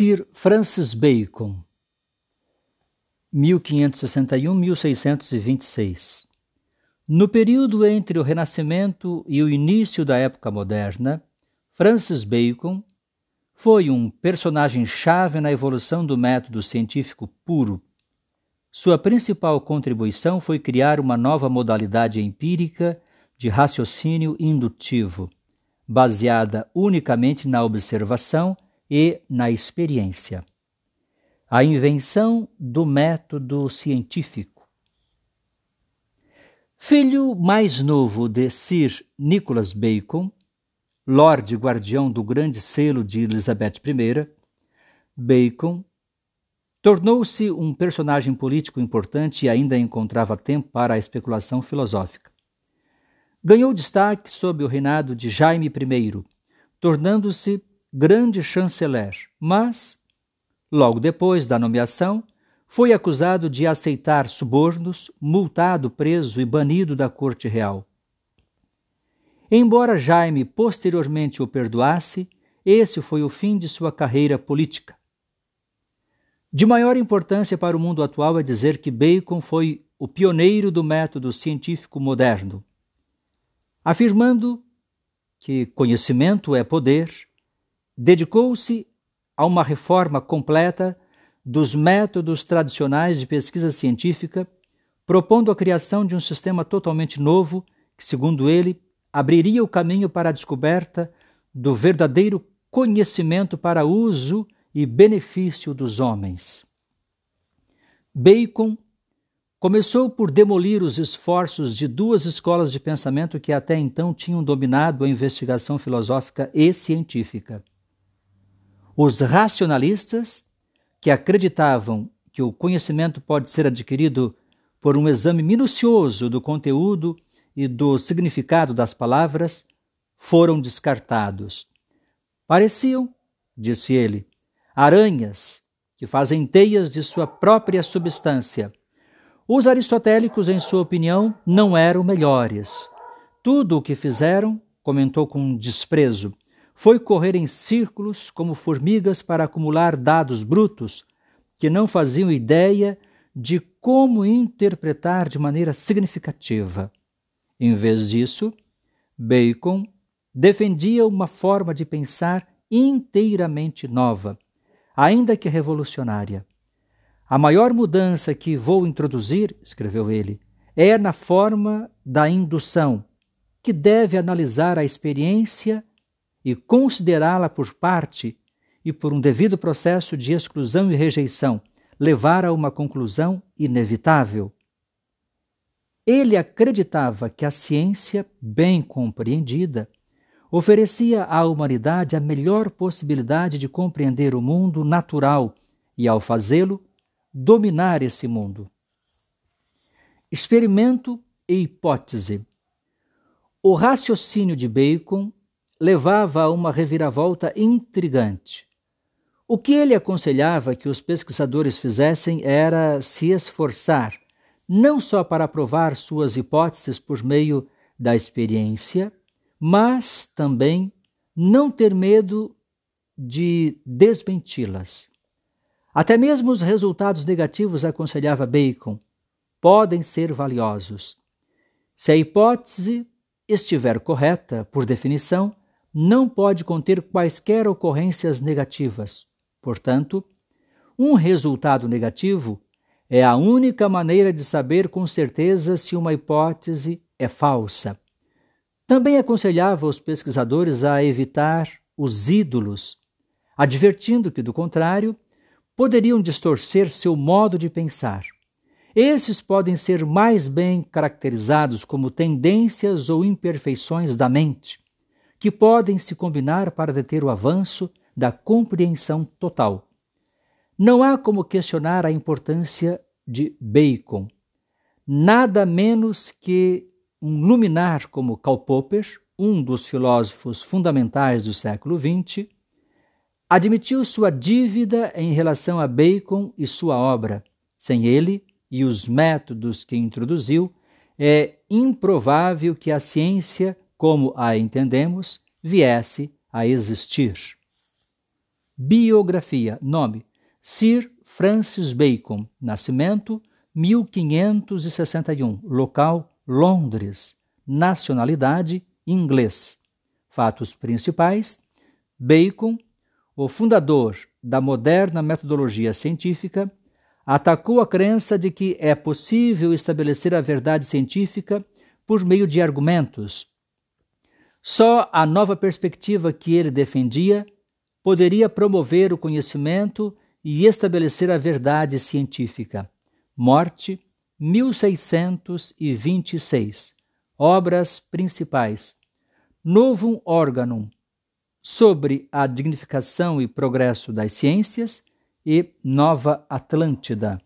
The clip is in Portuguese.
Sir Francis Bacon, 1561-1626. No período entre o Renascimento e o início da época moderna, Francis Bacon foi um personagem-chave na evolução do método científico puro. Sua principal contribuição foi criar uma nova modalidade empírica de raciocínio indutivo, baseada unicamente na observação e na experiência. A invenção do método científico. Filho mais novo de Sir Nicholas Bacon, Lorde Guardião do Grande Selo de Elizabeth I, Bacon tornou-se um personagem político importante e ainda encontrava tempo para a especulação filosófica. Ganhou destaque sob o reinado de Jaime I, tornando-se grande chanceler, mas, logo depois da nomeação, foi acusado de aceitar subornos, multado, preso e banido da corte real. Embora Jaime posteriormente o perdoasse, esse foi o fim de sua carreira política. De maior importância para o mundo atual é dizer que Bacon foi o pioneiro do método científico moderno. Afirmando que conhecimento é poder, dedicou-se a uma reforma completa dos métodos tradicionais de pesquisa científica, propondo a criação de um sistema totalmente novo que, segundo ele, abriria o caminho para a descoberta do verdadeiro conhecimento para uso e benefício dos homens. Bacon começou por demolir os esforços de duas escolas de pensamento que até então tinham dominado a investigação filosófica e científica. Os racionalistas, que acreditavam que o conhecimento pode ser adquirido por um exame minucioso do conteúdo e do significado das palavras, foram descartados. Pareciam, disse ele, aranhas que fazem teias de sua própria substância. Os aristotélicos, em sua opinião, não eram melhores. Tudo o que fizeram, comentou com desprezo, foi correr em círculos como formigas para acumular dados brutos que não faziam ideia de como interpretar de maneira significativa. Em vez disso, Bacon defendia uma forma de pensar inteiramente nova, ainda que revolucionária. A maior mudança que vou introduzir, escreveu ele, é na forma da indução, que deve analisar a experiência e considerá-la por parte e por um devido processo de exclusão e rejeição, levar a uma conclusão inevitável. Ele acreditava que a ciência, bem compreendida, oferecia à humanidade a melhor possibilidade de compreender o mundo natural e, ao fazê-lo, dominar esse mundo. Experimento e hipótese. O raciocínio de Bacon levava a uma reviravolta intrigante. O que ele aconselhava que os pesquisadores fizessem era se esforçar, não só para provar suas hipóteses por meio da experiência, mas também não ter medo de desmenti-las. Até mesmo os resultados negativos, aconselhava Bacon, podem ser valiosos. Se a hipótese estiver correta, por definição, não pode conter quaisquer ocorrências negativas. Portanto, um resultado negativo é a única maneira de saber com certeza se uma hipótese é falsa. Também aconselhava os pesquisadores a evitar os ídolos, advertindo que, do contrário, poderiam distorcer seu modo de pensar. Esses podem ser mais bem caracterizados como tendências ou imperfeições da mente que podem se combinar para deter o avanço da compreensão total. Não há como questionar a importância de Bacon. Nada menos que um luminar como Karl Popper, um dos filósofos fundamentais do século XX, admitiu sua dívida em relação a Bacon e sua obra. Sem ele e os métodos que introduziu, é improvável que a ciência como a entendemos, viesse a existir. Biografia, nome: Sir Francis Bacon, nascimento 1561, local Londres, nacionalidade inglês. Fatos principais: Bacon, o fundador da moderna metodologia científica, atacou a crença de que é possível estabelecer a verdade científica por meio de argumentos. Só a nova perspectiva que ele defendia poderia promover o conhecimento e estabelecer a verdade científica. Morte, 1626. Obras principais: Novum Organum, sobre a dignificação e progresso das ciências, e Nova Atlântida.